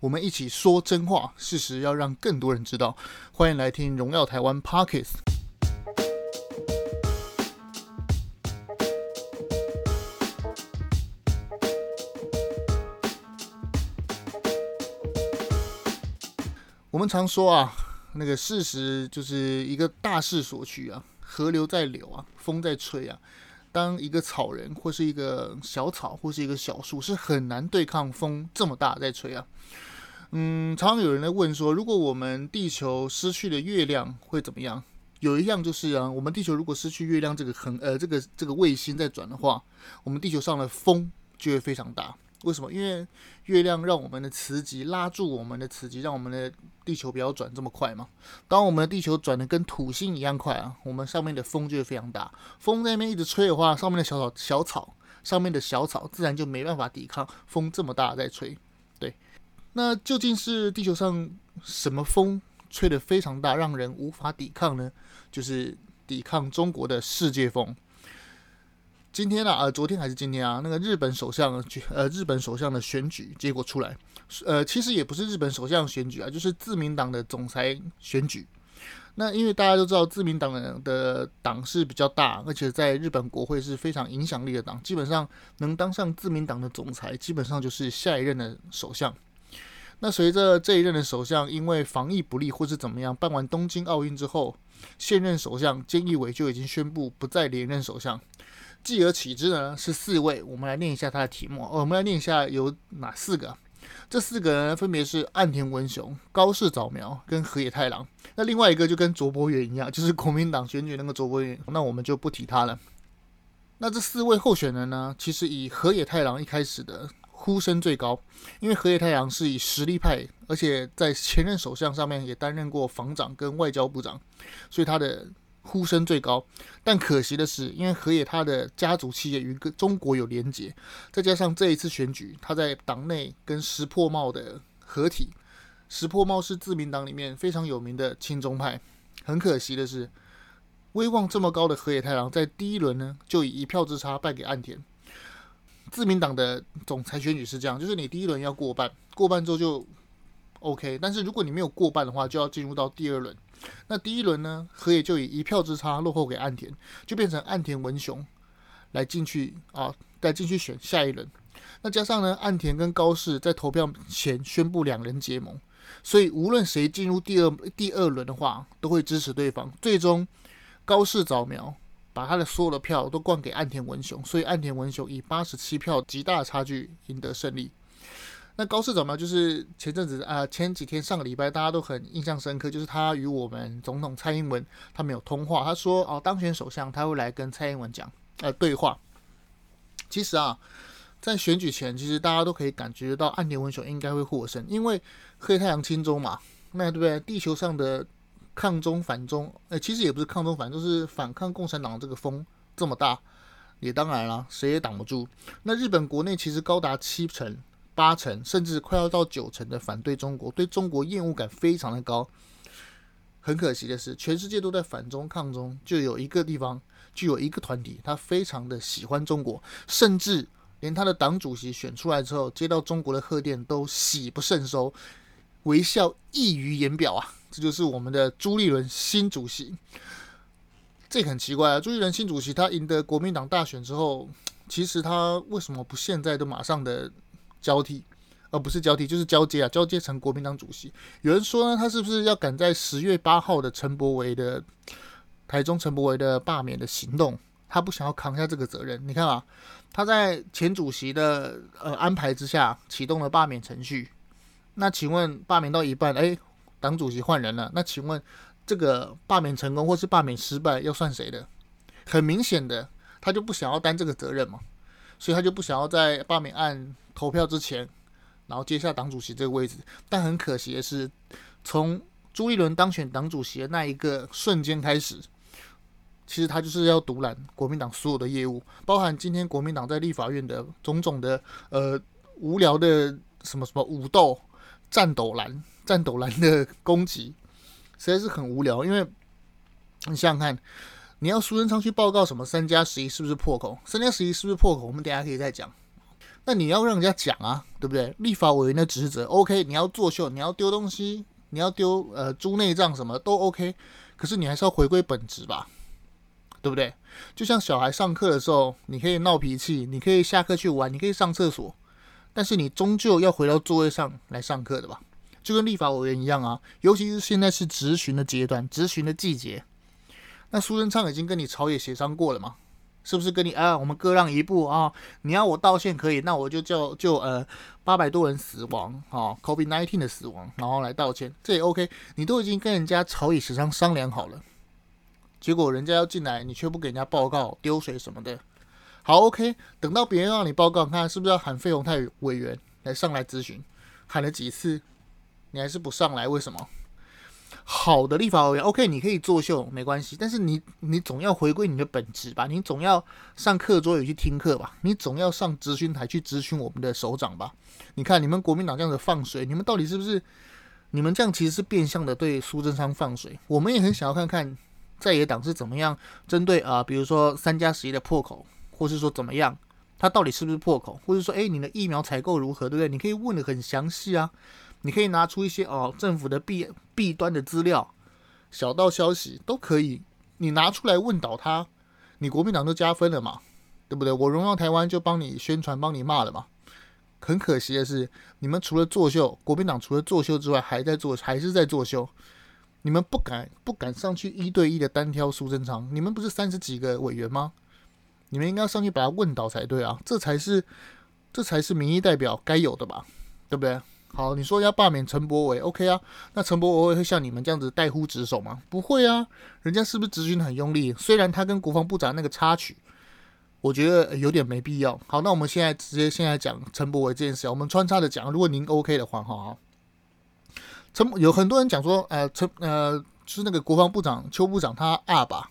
我们一起说真话，事实要让更多人知道。欢迎来听《荣耀台湾》Podcast。我们常说啊，那个事实就是一个大势所趋啊，河流在流啊，风在吹啊。当一个草人或是一个小草或是一个小树，是很难对抗风这么大在吹啊。嗯，常常有人在问说，如果我们地球失去了月亮会怎么样？有一样就是啊，我们地球如果失去月亮这个恒呃这个这个卫星在转的话，我们地球上的风就会非常大。为什么？因为月亮让我们的磁极拉住我们的磁极，让我们的地球不要转这么快嘛。当我们的地球转得跟土星一样快啊，我们上面的风就会非常大。风在那边一直吹的话，上面的小草小草上面的小草自然就没办法抵抗风这么大在吹。对，那究竟是地球上什么风吹得非常大，让人无法抵抗呢？就是抵抗中国的世界风。今天啊，呃，昨天还是今天啊，那个日本首相，呃，日本首相的选举结果出来，呃，其实也不是日本首相选举啊，就是自民党的总裁选举。那因为大家都知道，自民党的的党是比较大，而且在日本国会是非常影响力的党，基本上能当上自民党的总裁，基本上就是下一任的首相。那随着这一任的首相因为防疫不力或是怎么样，办完东京奥运之后，现任首相菅义伟就已经宣布不再连任首相。继而起之呢是四位，我们来念一下他的题目。我们来念一下有哪四个？这四个人分别是岸田文雄、高市早苗跟河野太郎。那另外一个就跟卓博远一样，就是国民党选举那个卓博远，那我们就不提他了。那这四位候选人呢，其实以河野太郎一开始的呼声最高，因为河野太郎是以实力派，而且在前任首相上面也担任过防长跟外交部长，所以他的。呼声最高，但可惜的是，因为河野他的家族企业与中国有连结，再加上这一次选举，他在党内跟石破茂的合体，石破茂是自民党里面非常有名的亲中派。很可惜的是，威望这么高的河野太郎在第一轮呢就以一票之差败给岸田。自民党的总裁选举是这样，就是你第一轮要过半，过半之后就 OK，但是如果你没有过半的话，就要进入到第二轮。那第一轮呢，河野就以一票之差落后给岸田，就变成岸田文雄来进去啊，再进去选下一轮。那加上呢，岸田跟高市在投票前宣布两人结盟，所以无论谁进入第二第二轮的话，都会支持对方。最终高市早苗把他的所有的票都灌给岸田文雄，所以岸田文雄以八十七票极大的差距赢得胜利。那高市长呢就是前阵子啊，前几天上个礼拜大家都很印象深刻，就是他与我们总统蔡英文他们有通话，他说哦，当选首相他会来跟蔡英文讲呃对话。其实啊，在选举前，其实大家都可以感觉到岸田文雄应该会获胜，因为黑太阳亲中嘛，那对不对？地球上的抗中反中，呃，其实也不是抗中反，就是反抗共产党这个风这么大，也当然了，谁也挡不住。那日本国内其实高达七成。八成甚至快要到九成的反对中国，对中国厌恶感非常的高。很可惜的是，全世界都在反中抗中，就有一个地方，就有一个团体，他非常的喜欢中国，甚至连他的党主席选出来之后，接到中国的贺电都喜不胜收，微笑溢于言表啊！这就是我们的朱立伦新主席。这很奇怪啊，朱立伦新主席他赢得国民党大选之后，其实他为什么不现在都马上的？交替，而不是交替，就是交接啊！交接成国民党主席。有人说呢，他是不是要赶在十月八号的陈伯维的台中陈伯维的罢免的行动？他不想要扛下这个责任。你看啊，他在前主席的呃安排之下启动了罢免程序。那请问罢免到一半，哎，党主席换人了。那请问这个罢免成功或是罢免失败要算谁的？很明显的，他就不想要担这个责任嘛，所以他就不想要在罢免案。投票之前，然后接下党主席这个位置，但很可惜的是，从朱立伦当选党主席的那一个瞬间开始，其实他就是要独揽国民党所有的业务，包含今天国民党在立法院的种种的呃无聊的什么什么武斗、战斗蓝、战斗蓝的攻击，实在是很无聊。因为你想想看，你要苏贞昌去报告什么三加十一是不是破口？三加十一是不是破口？我们等下可以再讲。那你要让人家讲啊，对不对？立法委员的职责，OK，你要作秀，你要丢东西，你要丢呃猪内脏什么都 OK，可是你还是要回归本职吧，对不对？就像小孩上课的时候，你可以闹脾气，你可以下课去玩，你可以上厕所，但是你终究要回到座位上来上课的吧？就跟立法委员一样啊，尤其是现在是质询的阶段，质询的季节。那苏贞昌已经跟你朝野协商过了嘛？是不是跟你啊？我们各让一步啊？你要我道歉可以，那我就叫就呃八百多人死亡啊，COVID-19 的死亡，然后来道歉，这也 OK。你都已经跟人家朝野协商商量好了，结果人家要进来，你却不给人家报告，丢水什么的。好 OK，等到别人让你报告，看是不是要喊费鸿泰委员来上来咨询？喊了几次，你还是不上来，为什么？好的立法委员，OK，你可以作秀没关系，但是你你总要回归你的本职吧，你总要上课桌椅去听课吧，你总要上咨询台去咨询我们的首长吧。你看你们国民党这样子放水，你们到底是不是？你们这样其实是变相的对苏贞昌放水。我们也很想要看看在野党是怎么样针对啊、比如说三加十一的破口，或是说怎么样，他到底是不是破口，或者说哎，你的疫苗采购如何，对不对？你可以问得很详细啊。你可以拿出一些哦，政府的弊弊端的资料，小道消息都可以，你拿出来问倒他，你国民党都加分了嘛，对不对？我荣耀台湾就帮你宣传，帮你骂了嘛。很可惜的是，你们除了作秀，国民党除了作秀之外，还在做，还是在作秀。你们不敢不敢上去一对一的单挑苏贞昌，你们不是三十几个委员吗？你们应该上去把他问倒才对啊，这才是这才是民意代表该有的吧，对不对？好，你说要罢免陈柏惟，OK 啊？那陈柏惟会像你们这样子怠忽职守吗？不会啊，人家是不是质询很用力？虽然他跟国防部长那个插曲，我觉得有点没必要。好，那我们现在直接现在讲陈柏惟这件事，我们穿插着讲。如果您 OK 的话，哈，陈有很多人讲说，呃，陈呃，是那个国防部长邱部长他阿爸，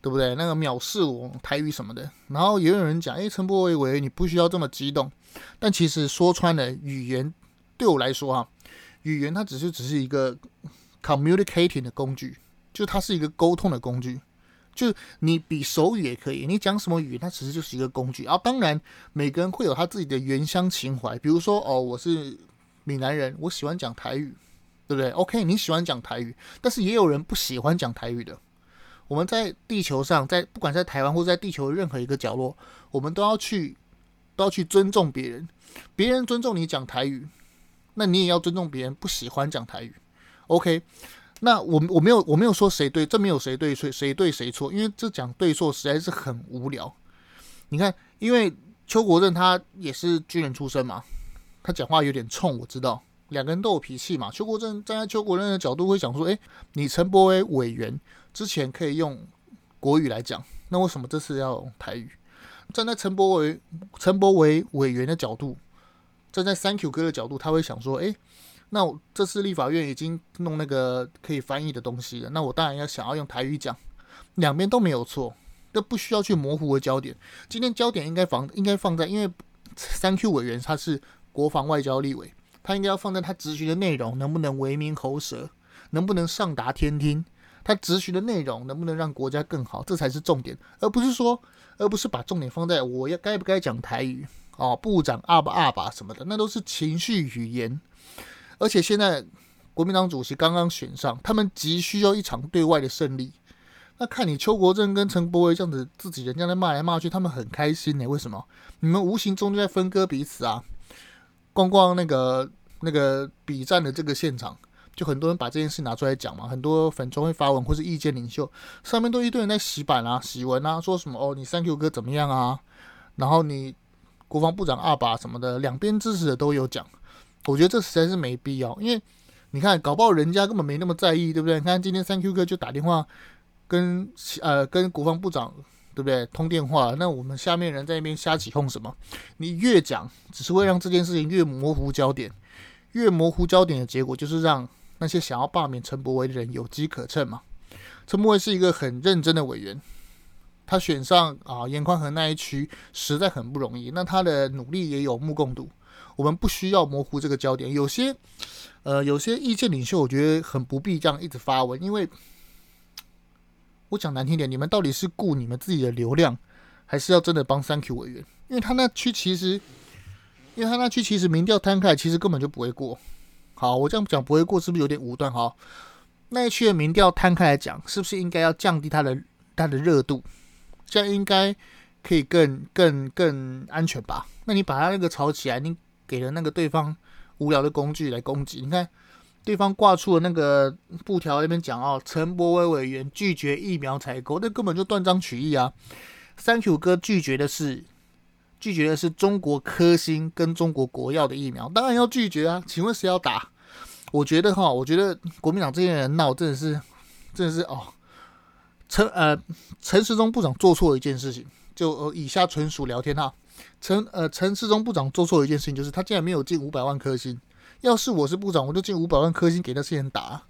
对不对？那个藐视我台语什么的。然后也有人讲，哎，陈柏惟委员你不需要这么激动。但其实说穿了，语言。对我来说啊，语言它只是只是一个 communicating 的工具，就它是一个沟通的工具。就你比手语也可以，你讲什么语，它其实就是一个工具。啊，当然每个人会有他自己的原乡情怀，比如说哦，我是闽南人，我喜欢讲台语，对不对？OK，你喜欢讲台语，但是也有人不喜欢讲台语的。我们在地球上，在不管在台湾或在地球的任何一个角落，我们都要去都要去尊重别人，别人尊重你讲台语。那你也要尊重别人不喜欢讲台语，OK？那我我没有我没有说谁对，这没有谁对谁谁对谁错，因为这讲对错实在是很无聊。你看，因为邱国正他也是军人出身嘛，他讲话有点冲，我知道，两个人都有脾气嘛。邱国正站在邱国正的角度会想说，诶，你陈柏惟委员之前可以用国语来讲，那为什么这次要用台语？站在陈柏惟陈柏惟委员的角度。站在 Thank you 哥的角度，他会想说：“诶，那我这次立法院已经弄那个可以翻译的东西了，那我当然要想要用台语讲。两边都没有错，都不需要去模糊的焦点。今天焦点应该放应该放在，因为 Thank you 委员他是国防外交立委，他应该要放在他质询的内容能不能为民喉舌，能不能上达天听，他质询的内容能不能让国家更好，这才是重点，而不是说，而不是把重点放在我要该不该讲台语。”哦，部长阿巴阿巴什么的，那都是情绪语言。而且现在国民党主席刚刚选上，他们急需要一场对外的胜利。那看你邱国正跟陈柏惟这样子，自己人家在骂来骂去，他们很开心呢。为什么？你们无形中就在分割彼此啊！光光那个那个比战的这个现场，就很多人把这件事拿出来讲嘛。很多粉专会发文或是意见领袖，上面都一堆人在洗版啊、洗文啊，说什么哦，你 Thank you 哥怎么样啊？然后你。国防部长阿爸什么的，两边支持的都有讲，我觉得这实在是没必要，因为你看，搞不好人家根本没那么在意，对不对？你看今天三 Q 哥就打电话跟呃跟国防部长，对不对？通电话，那我们下面人在那边瞎起哄什么？你越讲，只是会让这件事情越模糊焦点，越模糊焦点的结果就是让那些想要罢免陈柏惟的人有机可乘嘛。陈柏惟是一个很认真的委员。他选上啊，颜宽和那一区实在很不容易。那他的努力也有目共睹。我们不需要模糊这个焦点。有些，呃，有些意见领袖，我觉得很不必这样一直发文，因为我讲难听点，你们到底是顾你们自己的流量，还是要真的帮 Thank you 委员？因为他那区其实因为他那区其实民调摊开，其实根本就不会过。好，我这样讲不会过，是不是有点武断？好，那一区的民调摊开来讲，是不是应该要降低它的它的热度？这样应该可以更更更安全吧？那你把他那个炒起来，你给了那个对方无聊的工具来攻击。你看，对方挂出了那个布条那边讲哦，陈柏惟委员拒绝疫苗采购，那根本就断章取义啊！Thank you 哥拒绝的是。拒绝的是中国科兴跟中国国药的疫苗，当然要拒绝啊！请问谁要打？我觉得哈，我觉得国民党这些人闹真的是，真的是哦，陈呃陈时中部长做错了一件事情，就呃以下纯属聊天哈。陈呃陈时中部长做错了一件事情，就是他竟然没有进五百万科兴。要是我是部长，我就进五百万科兴给那些人打，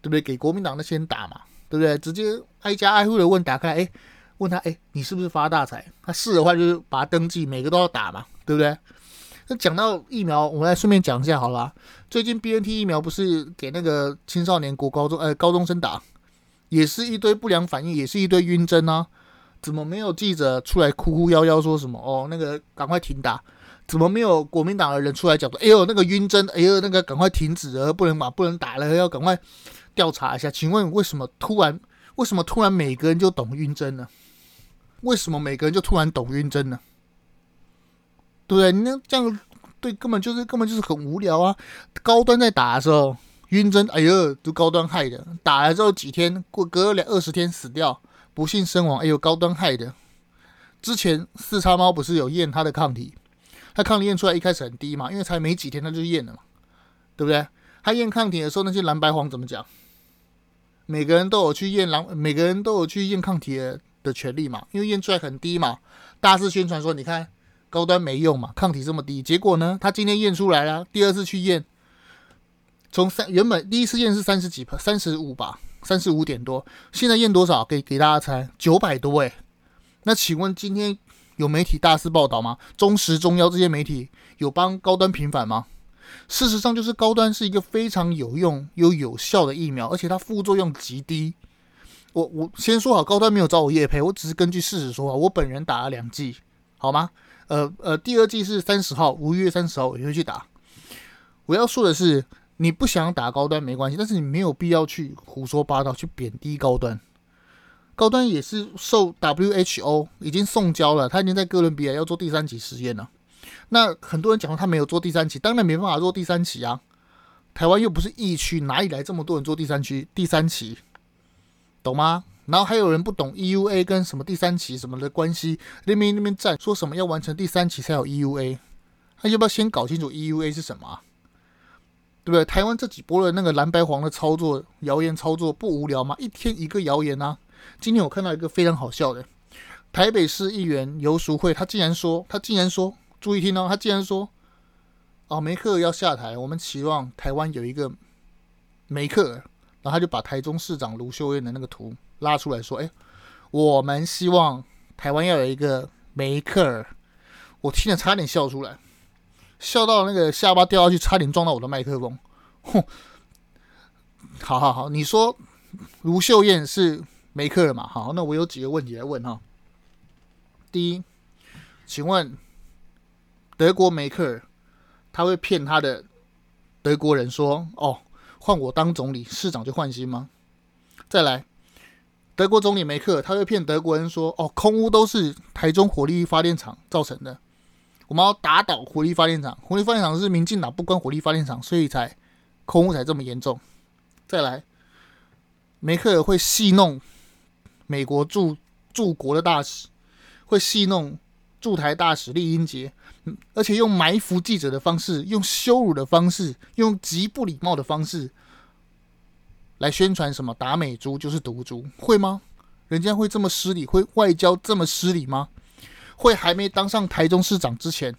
对不对？给国民党那些人打嘛，对不对？直接挨家挨户的问，打开，哎。问他，哎，你是不是发大财？他是的话，就是把他登记，每个都要打嘛，对不对？那讲到疫苗，我们来顺便讲一下好了。最近 BNT 疫苗不是给那个青少年、国高中、呃高中生打，也是一堆不良反应，也是一堆晕针啊。怎么没有记者出来哭哭夭夭说什么？哦，那个赶快停打。怎么没有国民党的人出来讲说，哎呦，那个晕针，哎呦，那个赶快停止了，不能打，不能打了，要赶快调查一下。请问为什么突然，为什么突然每个人就懂晕针呢？为什么每个人就突然懂晕针呢？对不对？那这样对，根本就是根本就是很无聊啊！高端在打的时候晕针，哎呦，都高端害的。打了之后几天过，隔了两二十天死掉，不幸身亡，哎呦，高端害的。之前四叉猫不是有验他的抗体，他抗体验出来一开始很低嘛，因为才没几天他就验了嘛，对不对？他验抗体的时候，那些蓝白黄怎么讲？每个人都有去验蓝，每个人都有去验抗体的。的权利嘛，因为验出来很低嘛，大肆宣传说，你看高端没用嘛，抗体这么低，结果呢，他今天验出来了，第二次去验，从三原本第一次验是三十几，三十五吧，三十五点多，现在验多少？给给大家猜，九百多诶。那请问今天有媒体大肆报道吗？中时、中央这些媒体有帮高端平反吗？事实上，就是高端是一个非常有用又有效的疫苗，而且它副作用极低。我我先说好，高端没有找我业配，我只是根据事实说话。我本人打了两剂，好吗？呃呃，第二剂是三十号，五月三十号我就会去打。我要说的是，你不想打高端没关系，但是你没有必要去胡说八道，去贬低高端。高端也是受 WHO 已经送交了，他已经在哥伦比亚要做第三期实验了。那很多人讲说他没有做第三期，当然没办法做第三期啊。台湾又不是疫区，哪里来这么多人做第三期？第三期？懂吗？然后还有人不懂 EUA 跟什么第三期什么的关系，那边那边站说什么要完成第三期才有 EUA，那要不要先搞清楚 EUA 是什么？对不对？台湾这几波的那个蓝白黄的操作，谣言操作不无聊吗？一天一个谣言啊！今天我看到一个非常好笑的，台北市议员游淑慧，他竟然说，他竟然说，注意听哦，他竟然说，哦，梅克尔要下台，我们期望台湾有一个梅克尔。然后他就把台中市长卢秀燕的那个图拉出来说：“哎，我们希望台湾要有一个梅克尔。”我听了差点笑出来，笑到那个下巴掉下去，差点撞到我的麦克风。哼，好好好，你说卢秀燕是梅克尔嘛？好，那我有几个问题来问哈。第一，请问德国梅克尔他会骗他的德国人说：“哦。”换我当总理，市长就换心吗？再来，德国总理梅克尔他会骗德国人说：“哦，空污都是台中火力发电厂造成的，我们要打倒火力发电厂。火力发电厂是民进党不关火力发电厂，所以才空污才这么严重。”再来，梅克尔会戏弄美国驻驻国的大使，会戏弄驻台大使酈英杰。而且用埋伏记者的方式，用羞辱的方式，用极不礼貌的方式来宣传什么打美猪就是毒猪，会吗？人家会这么失礼？会外交这么失礼吗？会还没当上台中市长之前，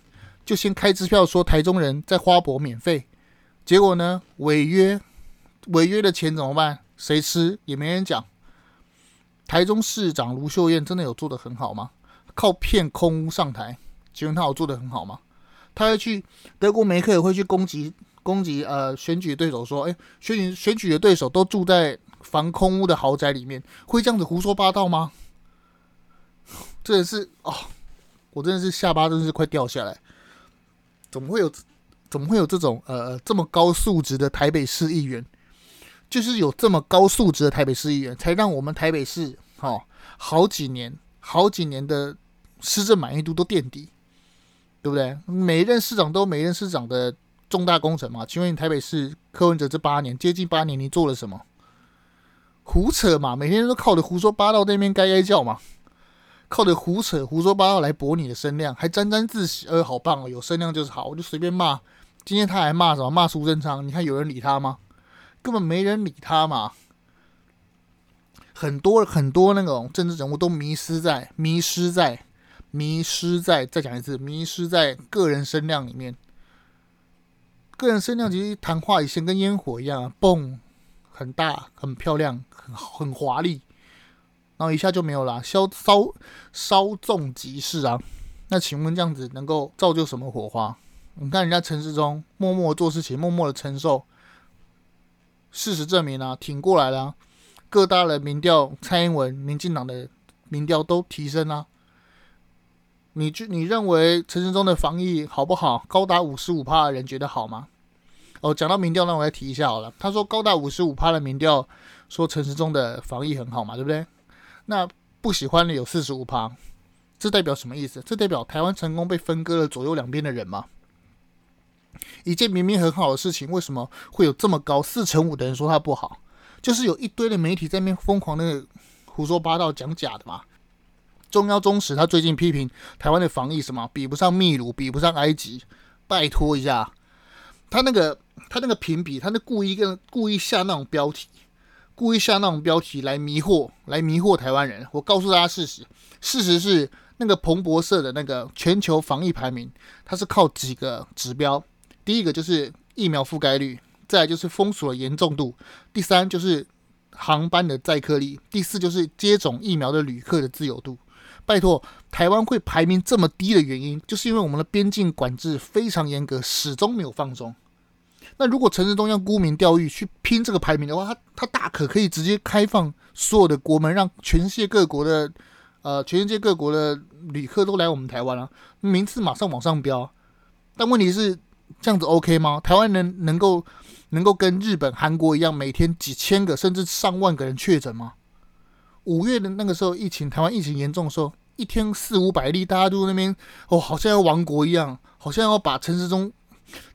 就先开支票说台中人在花博免费，结果呢，违约，违约的钱怎么办？谁吃？也没人讲。台中市长卢秀燕真的有做得很好吗？靠骗空屋上台？请问他有做得很好吗？他会去德国梅克也会去攻击攻击呃选举对手说，哎，选举选举的对手都住在防空屋的豪宅里面，会这样子胡说八道吗？真的是哦，我真的是下巴真是快掉下来。怎么会有怎么会有这种呃这么高素质的台北市议员？就是有这么高素质的台北市议员，才让我们台北市哦好几年好几年的施政满意度都垫底，对不对？每一任市长都每一任市长的重大工程嘛。请问你台北市柯文哲这八年接近八年，你做了什么？胡扯嘛，每天都靠着胡说八道在那边该该叫嘛，靠着胡扯胡说八道来博你的声量，还沾沾自喜，呃，好棒哦，有声量就是好，我就随便骂。今天他还骂什么？骂苏贞昌，你看有人理他吗？根本没人理他嘛。很多很多那种政治人物都迷失在迷失在迷失在，再讲一次，迷失在个人声量里面。个人声量其实昙花一现，跟烟火一样，嘣，很大，很漂亮，很很华丽，然后一下就没有了，稍稍稍纵即逝啊。那请问这样子能够造就什么火花？你看人家陈时中默默做事情，默默的承受。事实证明啊，挺过来了。各大的民调，蔡英文、民进党的民调都提升啊。你觉你认为陈时中的防疫好不好？高达五十五趴的人觉得好吗？哦，讲到民调，那我来提一下好了。他说高达五十五趴的民调说陈时中的防疫很好嘛，对不对？那不喜欢的有四十五趴，这代表什么意思？这代表台湾成功被分割了左右两边的人吗？一件明明很好的事情，为什么会有这么高四成五的人说它不好？就是有一堆的媒体在那边疯狂的胡说八道讲假的嘛。中央中时他最近批评台湾的防疫什么比不上秘鲁，比不上埃及，拜托一下，他那个他那个评比，他那故意跟故意下那种标题，故意下那种标题来迷惑来迷惑台湾人。我告诉大家事实，事实是那个彭博社的那个全球防疫排名，它是靠几个指标。第一个就是疫苗覆盖率，再就是封锁的严重度，第三就是航班的载客率，第四就是接种疫苗的旅客的自由度。拜托，台湾会排名这么低的原因，就是因为我们的边境管制非常严格，始终没有放松。那如果陈时中要沽名钓誉去拼这个排名的话，他他大可可以直接开放所有的国门，让全世界各国的呃全世界各国的旅客都来我们台湾啊，名次马上往上飙。但问题是。这样子 OK 吗？台湾人能够能够跟日本、韩国一样，每天几千个甚至上万个人确诊吗？五月的那个时候，疫情台湾疫情严重的时候，一天四五百例，大家都那边哦，好像要亡国一样，好像要把陈时中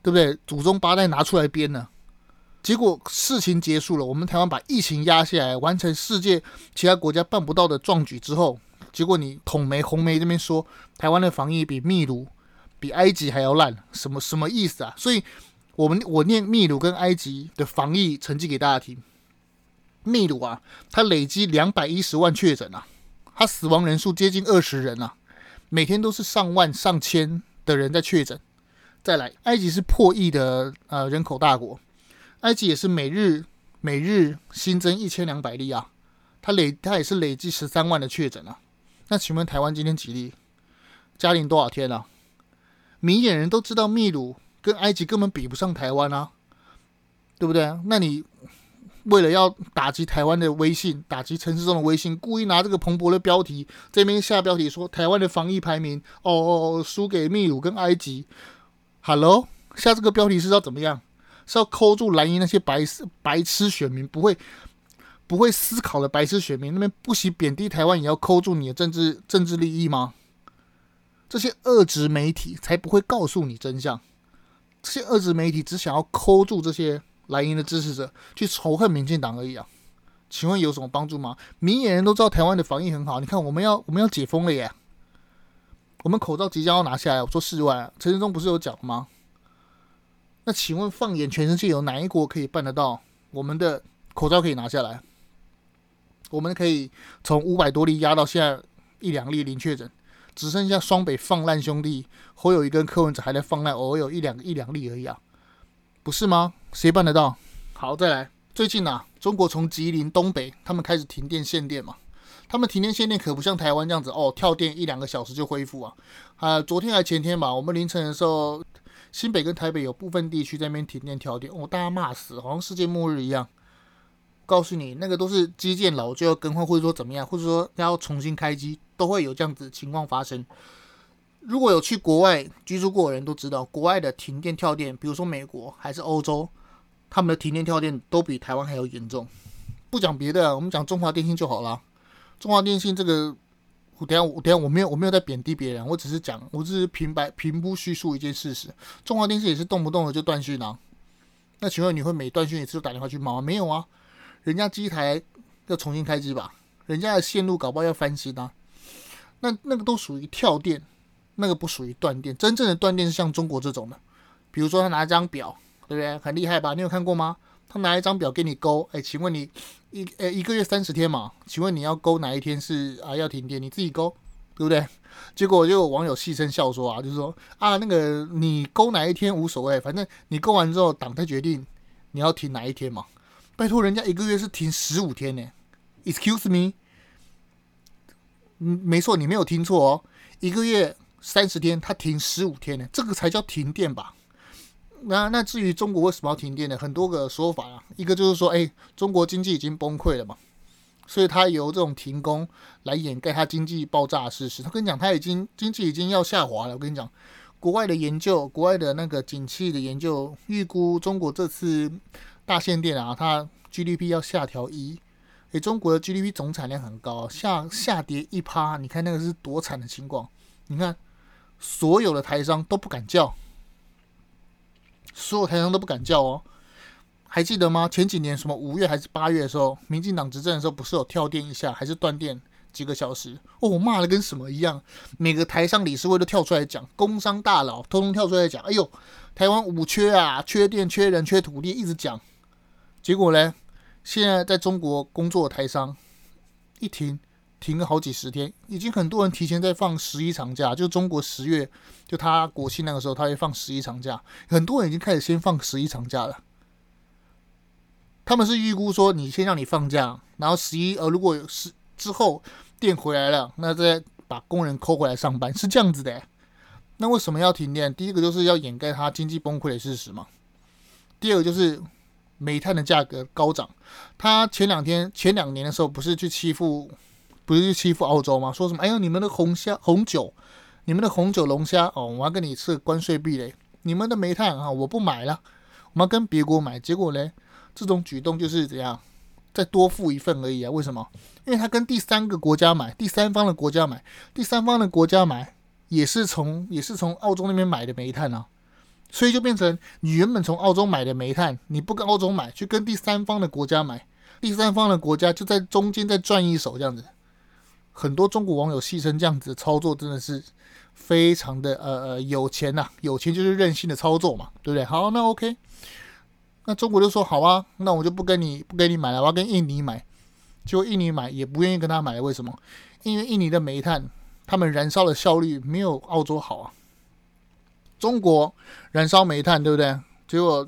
对不对祖宗八代拿出来编呢。结果事情结束了，我们台湾把疫情压下来，完成世界其他国家办不到的壮举之后，结果你统媒红媒这边说台湾的防疫比秘鲁。比埃及还要烂，什么什么意思啊？所以，我们我念秘鲁跟埃及的防疫成绩给大家听。秘鲁啊，它累积两百一十万确诊啊，它死亡人数接近二十人啊，每天都是上万上千的人在确诊。再来，埃及是破亿的呃人口大国，埃及也是每日每日新增一千两百例啊，它累它也是累计十三万的确诊啊。那请问台湾今天几例？加零多少天啊？明眼人都知道，秘鲁跟埃及根本比不上台湾啊，对不对？那你为了要打击台湾的威信，打击陈时中的威信，故意拿这个蓬勃的标题这边下标题说台湾的防疫排名哦哦输给秘鲁跟埃及。Hello，下这个标题是要怎么样？是要抠住蓝营那些白痴白痴选民，不会不会思考的白痴选民，那边不惜贬低台湾，也要抠住你的政治政治利益吗？这些恶质媒体才不会告诉你真相，这些恶质媒体只想要抠住这些蓝营的支持者，去仇恨民进党而已啊！请问有什么帮助吗？明眼人都知道台湾的防疫很好，你看我们要我们要解封了耶，我们口罩即将要拿下来。我说室外，陈时中不是有讲吗？那请问放眼全世界，有哪一国可以办得到？我们的口罩可以拿下来，我们可以从五百多例压到现在一两例零确诊。只剩下双北放烂兄弟侯友宜跟柯文哲还在放烂，偶尔有一两个一两例而已啊，不是吗？谁办得到？好，再来。最近啊，中国从吉林东北他们开始停电限电嘛，他们停电限电可不像台湾这样子哦，跳电一两个小时就恢复啊。啊，昨天还前天吧，我们凌晨的时候，新北跟台北有部分地区在那边停电跳电，哦，大家骂死，好像世界末日一样。告诉你，那个都是机件老旧要更换，或者说怎么样，或者说要重新开机，都会有这样子情况发生。如果有去国外居住过的人都知道，国外的停电跳电，比如说美国还是欧洲，他们的停电跳电都比台湾还要严重。不讲别的，我们讲中华电信就好了。中华电信这个，我等下我等下我没有我没有在贬低别人，我只是讲，我只是平白平铺叙述一件事实。中华电信也是动不动的就断讯啊。那请问你会每断讯一次都打电话去骂吗？没有啊，人家机台要重新开机吧，人家的线路搞不好要翻新啊。那那个都属于跳电，那个不属于断电。真正的断电是像中国这种的，比如说他拿一张表，对不对？很厉害吧？你有看过吗？他拿一张表给你勾，哎，请问你一呃一个月三十天嘛？请问你要勾哪一天是啊要停电？你自己勾，对不对？结果就有网友戏称笑说啊，就是说啊那个你勾哪一天无所谓，反正你勾完之后党再决定你要停哪一天嘛。拜托人家一个月是停十五天呢，Excuse me，嗯，没错，你没有听错哦，一个月三十天，他停十五天呢，这个才叫停电吧？那那至于中国为什么要停电呢？很多个说法啊，一个就是说，哎，中国经济已经崩溃了嘛，所以他由这种停工来掩盖他经济爆炸的事实。他跟你讲，他已经经济已经要下滑了。我跟你讲，国外的研究，国外的那个景气的研究，预估中国这次大限电啊，它 GDP 要下调一，诶，中国的 GDP 总产量很高，下下跌一趴，你看那个是多惨的情况。你看，所有的台商都不敢叫。所有台商都不敢叫哦，还记得吗？前几年什么五月还是八月的时候，民进党执政的时候，不是有跳电一下，还是断电几个小时？哦，骂的跟什么一样？每个台商理事会都跳出来讲，工商大佬通通跳出来讲，哎呦，台湾五缺啊，缺电、缺人、缺土地，一直讲。结果呢，现在在中国工作的台商一停。停了好几十天，已经很多人提前在放十一长假。就中国十月，就他国庆那个时候，他会放十一长假。很多人已经开始先放十一长假了。他们是预估说，你先让你放假，然后十一呃，如果是之后电回来了，那再把工人扣回来上班，是这样子的。那为什么要停电？第一个就是要掩盖他经济崩溃的事实嘛。第二个就是煤炭的价格高涨。他前两天、前两年的时候，不是去欺负。不是去欺负澳洲吗？说什么？哎呦，你们的红虾、红酒，你们的红酒、龙虾哦，我要跟你吃关税壁垒。你们的煤炭啊，我不买了，我们要跟别国买。结果呢，这种举动就是怎样，再多付一份而已啊？为什么？因为他跟第三个国家买，第三方的国家买，第三方的国家买也是从也是从澳洲那边买的煤炭啊，所以就变成你原本从澳洲买的煤炭，你不跟澳洲买，去跟第三方的国家买，第三方的国家就在中间再赚一手这样子。很多中国网友戏称这样子的操作真的是非常的呃呃有钱呐、有钱就是任性的操作嘛，对不对？好，那 OK，那中国就说好啊，那我就不跟你不跟你买了，我要跟印尼买。结果印尼买也不愿意跟他买，为什么？因为印尼的煤炭，他们燃烧的效率没有澳洲好啊。中国燃烧煤炭，对不对？结果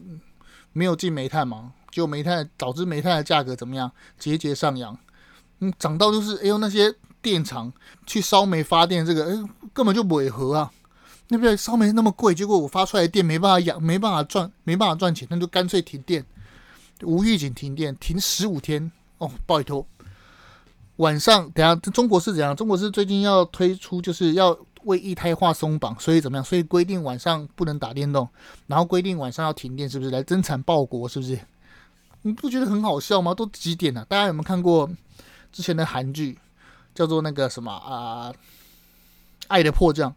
没有进煤炭嘛，结果煤炭导致煤炭的价格怎么样？节节上扬，嗯，涨到就是哎呦那些。电厂去烧煤发电，这个哎根本就违和啊！那边烧煤那么贵，结果我发出来的电没办法养，没办法赚，没办法赚钱，那就干脆停电，无预警停电，停十五天哦，拜托。晚上等下中国是怎样？中国是最近要推出，就是要为一胎化松绑，所以怎么样？所以规定晚上不能打电动，然后规定晚上要停电，是不是来增产报国？是不是？你不觉得很好笑吗？都几点了？大家有没有看过之前的韩剧？叫做那个什么啊，《爱的迫降》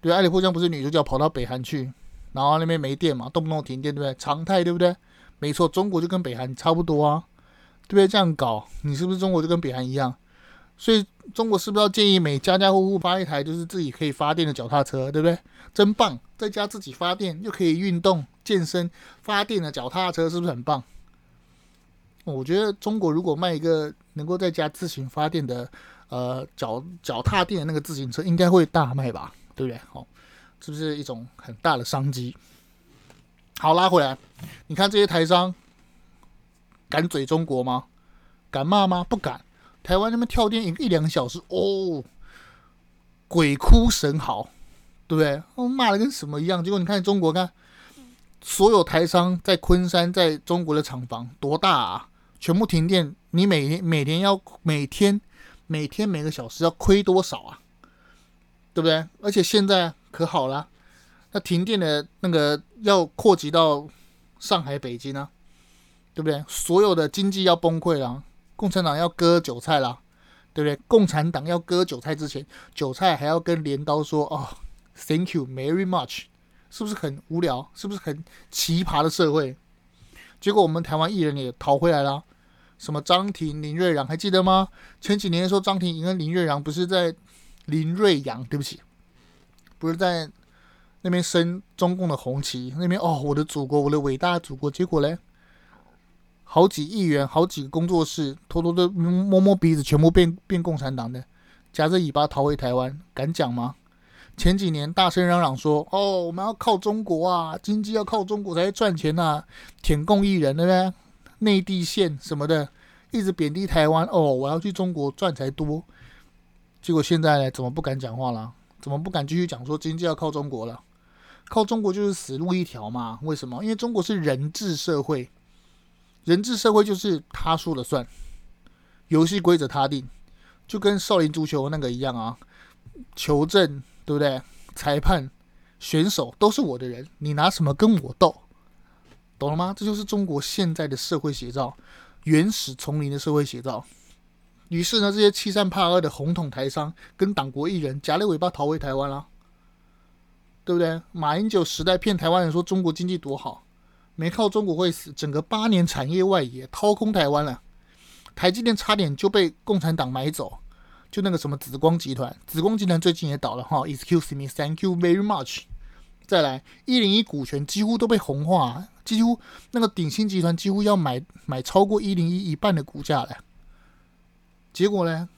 对，《爱的迫降》不是女主角跑到北韩去，然后那边没电嘛，动不动停电，对不对？常态，对不对？没错，中国就跟北韩差不多啊，对不对？这样搞，你是不是中国就跟北韩一样？所以中国是不是要建议每家家户户发一台就是自己可以发电的脚踏车，对不对？真棒，在家自己发电又可以运动健身，发电的脚踏车是不是很棒？我觉得中国如果卖一个能够在家自行发电的。呃，脚脚踏垫的那个自行车应该会大卖吧，对不对？好、哦，是不是一种很大的商机？好，拉回来，你看这些台商敢嘴中国吗？敢骂吗？不敢。台湾那边跳电一一两个小时，哦，鬼哭神嚎，对不对？哦，骂的跟什么一样？结果你看中国，看所有台商在昆山在中国的厂房多大啊？全部停电，你每天每天要每天。每天每个小时要亏多少啊？对不对？而且现在可好了，那停电的那个要扩及到上海、北京啊，对不对？所有的经济要崩溃了，共产党要割韭菜了，对不对？共产党要割韭菜之前，韭菜还要跟镰刀说：“哦，Thank you very much。”是不是很无聊？是不是很奇葩的社会？结果我们台湾艺人也逃回来了，什么张庭、林瑞阳还记得吗？前几年说张庭跟林瑞阳不是在林瑞阳，对不起，不是在那边升中共的红旗，那边哦，我的祖国，我的伟大祖国。结果嘞，好几亿元，好几个工作室，偷偷的摸摸鼻子，全部变变共产党的，夹着尾巴逃回台湾，敢讲吗？前几年大声嚷嚷说：“哦，我们要靠中国啊，经济要靠中国才赚钱呐、舔共艺人对不对？内地线什么的，一直贬低台湾。哦，我要去中国赚才多。结果现在呢，怎么不敢讲话了？怎么不敢继续讲说经济要靠中国了？靠中国就是死路一条嘛？为什么？因为中国是人治社会，人治社会就是他说了算，游戏规则他定，就跟少林足球那个一样啊，球证。”对不对？裁判、选手都是我的人，你拿什么跟我斗？懂了吗？这就是中国现在的社会写照，原始丛林的社会写照。于是呢，这些欺善怕恶的红统台商跟党国艺人夹了尾巴逃回台湾了，对不对？马英九时代骗台湾人说中国经济多好，没靠中国会死，整个八年产业外移，掏空台湾了，台积电差点就被共产党买走。就那个什么紫光集团，紫光集团最近也倒了哈。Excuse me, thank you very much。再来，一零一股权几乎都被红化，几乎那个鼎新集团几乎要买买超过一零一一半的股价了。结果呢，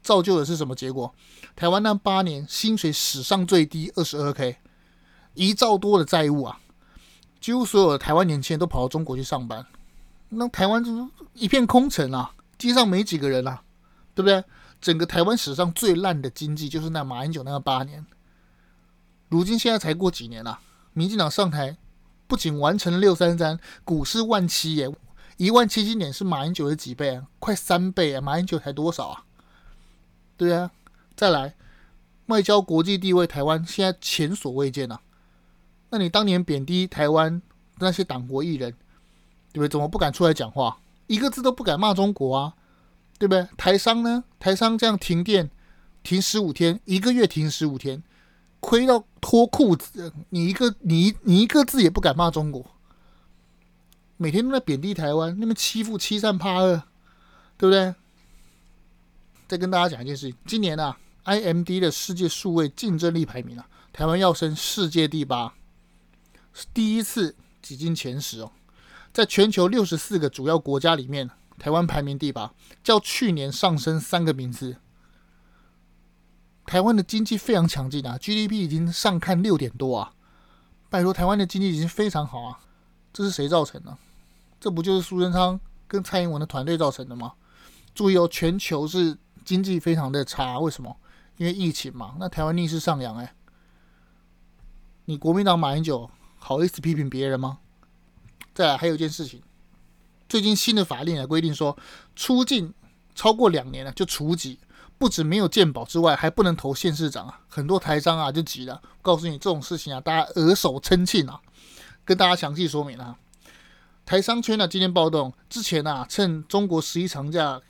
造就的是什么结果？台湾那八年薪水史上最低二十二 K，一兆多的债务啊，几乎所有的台湾年轻人都跑到中国去上班，那台湾就是一片空城啊，街上没几个人啊，对不对？整个台湾史上最烂的经济就是那马英九那个八年，如今现在才过几年了，民进党上台不仅完成了六三三，股市万七耶，一万七千点是马英九的几倍啊？快三倍啊！马英九才多少啊？对啊，再来，外交国际地位，台湾现在前所未见啊。那你当年贬低台湾那些党国艺人，对不对？怎么不敢出来讲话？一个字都不敢骂中国啊？对不对？台商呢？台商这样停电，停十五天，一个月停十五天，亏到脱裤子。你一个你你一个字也不敢骂中国，每天都在贬低台湾，那么欺负欺善怕恶，对不对？再跟大家讲一件事情，今年啊，IMD 的世界数位竞争力排名啊，台湾要升世界第八，是第一次挤进前十哦，在全球六十四个主要国家里面。台湾排名第八，较去年上升三个名次。台湾的经济非常强劲啊，GDP 已经上看六点多啊！拜托，台湾的经济已经非常好啊！这是谁造成的？这不就是苏贞昌跟蔡英文的团队造成的吗？注意哦，全球是经济非常的差，为什么？因为疫情嘛。那台湾逆势上扬，哎，你国民党马英九好意思批评别人吗？再来，还有一件事情。最近新的法令来，规定说，出境超过两年了就除籍，不止没有健保之外，还不能投县市长啊。很多台商啊就急了，告诉你这种事情啊，大家额手称庆啊。跟大家详细说明啊，台商圈呢今天暴动之前啊，趁中国十一长假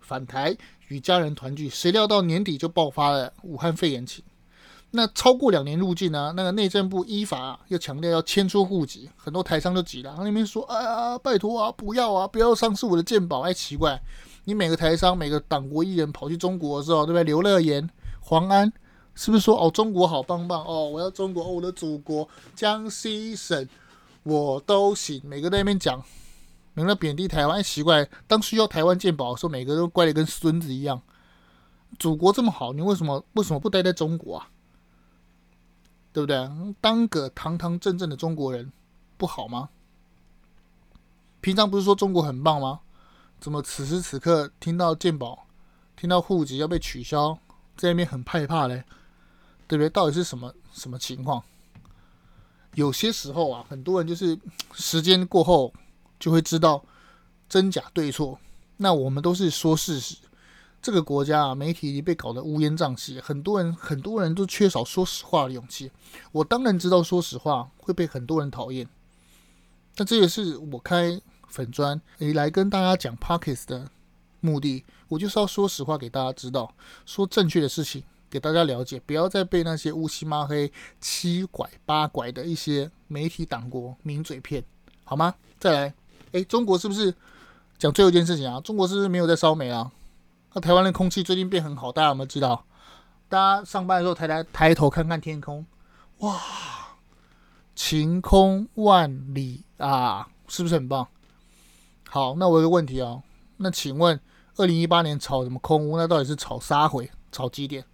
返台与家人团聚，谁料到年底就爆发了武汉肺炎情。那超过两年入境呢？那个内政部依法又强调要迁出户籍，很多台商都急了，那边说：“哎呀，拜托啊，不要啊，不要丧失我的健保。”哎，奇怪，你每个台商、每个党国艺人跑去中国的时候，对不对？刘乐言、黄安是不是说：“哦，中国好棒棒哦，我要中国，哦、我的祖国，江西省我都行。”每个在那边讲，每个贬低台湾，哎，奇怪，当需要台湾鉴宝的时候，每个都乖得跟孙子一样。祖国这么好，你为什么为什么不待在中国啊？对不对？当个堂堂正正的中国人不好吗？平常不是说中国很棒吗？怎么此时此刻听到健保、听到户籍要被取消，在那边很害怕嘞？对不对？到底是什么什么情况？有些时候啊，很多人就是时间过后就会知道真假对错。那我们都是说事实，这个国家啊，媒体已经被搞得乌烟瘴气，很多人很多人都缺少说实话的勇气。我当然知道说实话会被很多人讨厌，但这也是我开粉砖诶来跟大家讲 Pockets 的目的。我就是要说实话给大家知道，说正确的事情给大家了解，不要再被那些乌漆抹黑、七拐八拐的一些媒体党国名嘴骗，好吗？再来，诶，中国是不是讲最后一件事情啊？中国是不是没有在烧煤啊？那台湾的空气最近变很好，大家有没有知道？大家上班的时候抬抬抬头看看天空，哇，晴空万里啊，是不是很棒？好，那我有个问题哦，那请问二零一八年炒什么空屋？那到底是炒啥回？炒几点？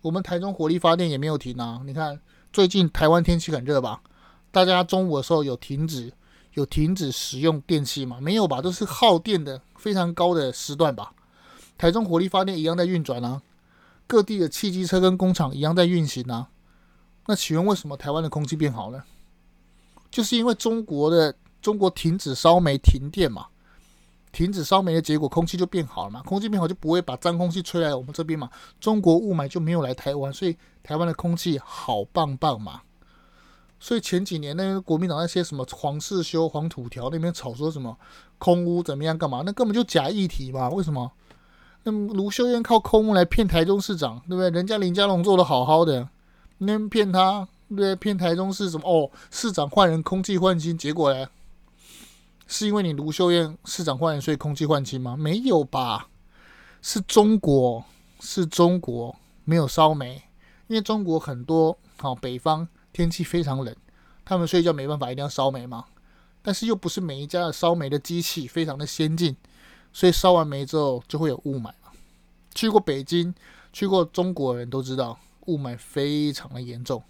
我们台中火力发电也没有停啊。你看最近台湾天气很热吧？大家中午的时候有停止有停止使用电器吗？没有吧？都是耗电的非常高的时段吧？台中火力发电一样在运转啊，各地的汽机车跟工厂一样在运行啊。那请问为什么台湾的空气变好了？就是因为中国的中国停止烧煤停电嘛，停止烧煤的结果，空气就变好了嘛。空气变好就不会把脏空气吹来我们这边嘛。中国雾霾就没有来台湾，所以台湾的空气好棒棒嘛。所以前几年那个国民党那些什么黄世修、黄土条那边吵说什么空污怎么样干嘛，那根本就假议题嘛。为什么？那卢秀燕靠空污来骗台中市长，对不对？人家林佳龙做得好好的，那骗他，对不对？骗台中市什么？哦，市长换人，空气换新，结果呢？是因为你卢秀燕市长换人，所以空气换气吗？没有吧？是中国，是中国没有烧煤，因为中国很多好、北方天气非常冷，他们睡觉没办法，一定要烧煤嘛。但是又不是每一家的烧煤的机器非常的先进。所以烧完煤之后就会有雾霾。去过北京、去过中国的人都知道，雾霾非常的严重。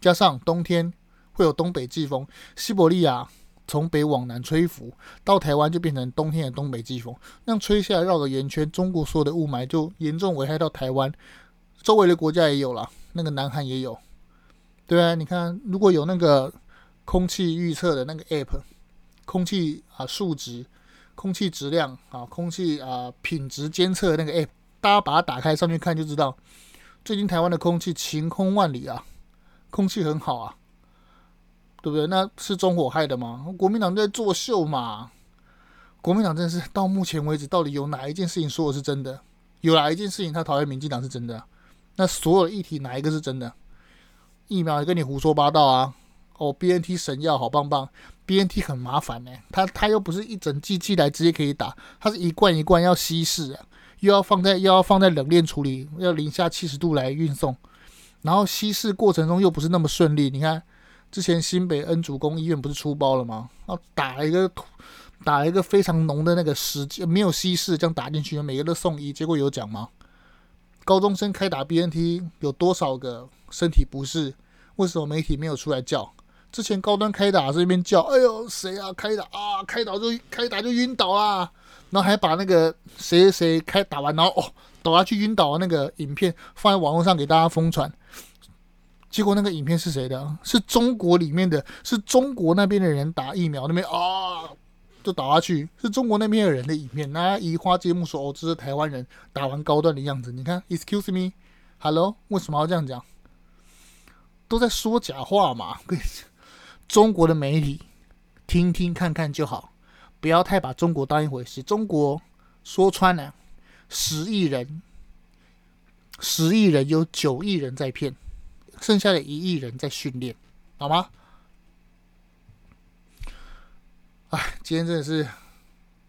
加上冬天会有东北季风，西伯利亚从北往南吹拂，到台湾就变成冬天的东北季风，那样吹下来绕个圆圈，中国所有的雾霾就严重危害到台湾。周围的国家也有了，那个南韩也有，对啊，你看，如果有那个空气预测的那个 app，空气啊数值。空气质量啊，空气啊品质监测的那个 app，大家把它打开上去看就知道，最近台湾的空气晴空万里啊，空气很好啊，对不对？那是中火害的吗？国民党在作秀嘛？国民党真的是到目前为止，到底有哪一件事情说的是真的？有哪一件事情他讨厌民进党是真的？那所有议题哪一个是真的？疫苗也跟你胡说八道啊！哦，BNT 神药好棒棒。BNT 很麻烦呢、欸，它它又不是一整剂剂来直接可以打，它是一罐一罐要稀释，啊又要放在又要放在冷链处理，要零下七十度来运送，然后稀释过程中又不是那么顺利。你看之前新北恩主公医院不是出包了吗？然后打了一个打了一个非常浓的那个实没有稀释，这样打进去，每个都送医，结果有奖吗？高中生开打 BNT 有多少个身体不适？为什么媒体没有出来叫？之前高端开打这边叫，哎呦谁啊开打啊开打就开打就晕倒啦，然后还把那个谁谁开打完然后哦倒下去晕倒的那个影片放在网络上给大家疯传，结果那个影片是谁的？是中国里面的，是中国那边的人打疫苗那边啊就倒下去，是中国那边的人的影片。那移花接木说哦这是台湾人打完高端的样子，你看，excuse me，hello，为什么要这样讲？都在说假话嘛，跟你讲。中国的媒体听听看看就好，不要太把中国当一回事。中国说穿了，十亿人，十亿人有九亿人在骗，剩下的一亿人在训练，好吗？哎，今天真的是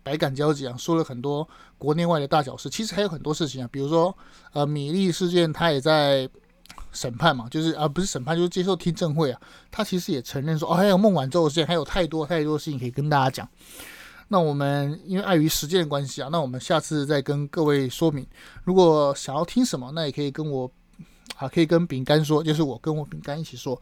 百感交集啊，说了很多国内外的大小事，其实还有很多事情啊，比如说呃，米粒事件，他也在。审判嘛，就是啊，不是审判，就是接受听证会啊。他其实也承认说，哦，还有孟晚舟事件，还有太多太多事情可以跟大家讲。那我们因为碍于时间的关系啊，那我们下次再跟各位说明。如果想要听什么，那也可以跟我啊，可以跟饼干说，就是我跟我饼干一起说。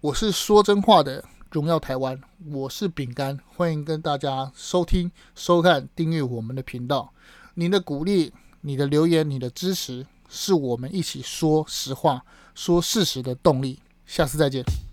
我是说真话的，荣耀台湾，我是饼干，欢迎跟大家收听、收看、订阅我们的频道。您的鼓励、你的留言、你的支持，是我们一起说实话。说事实的动力，下次再见。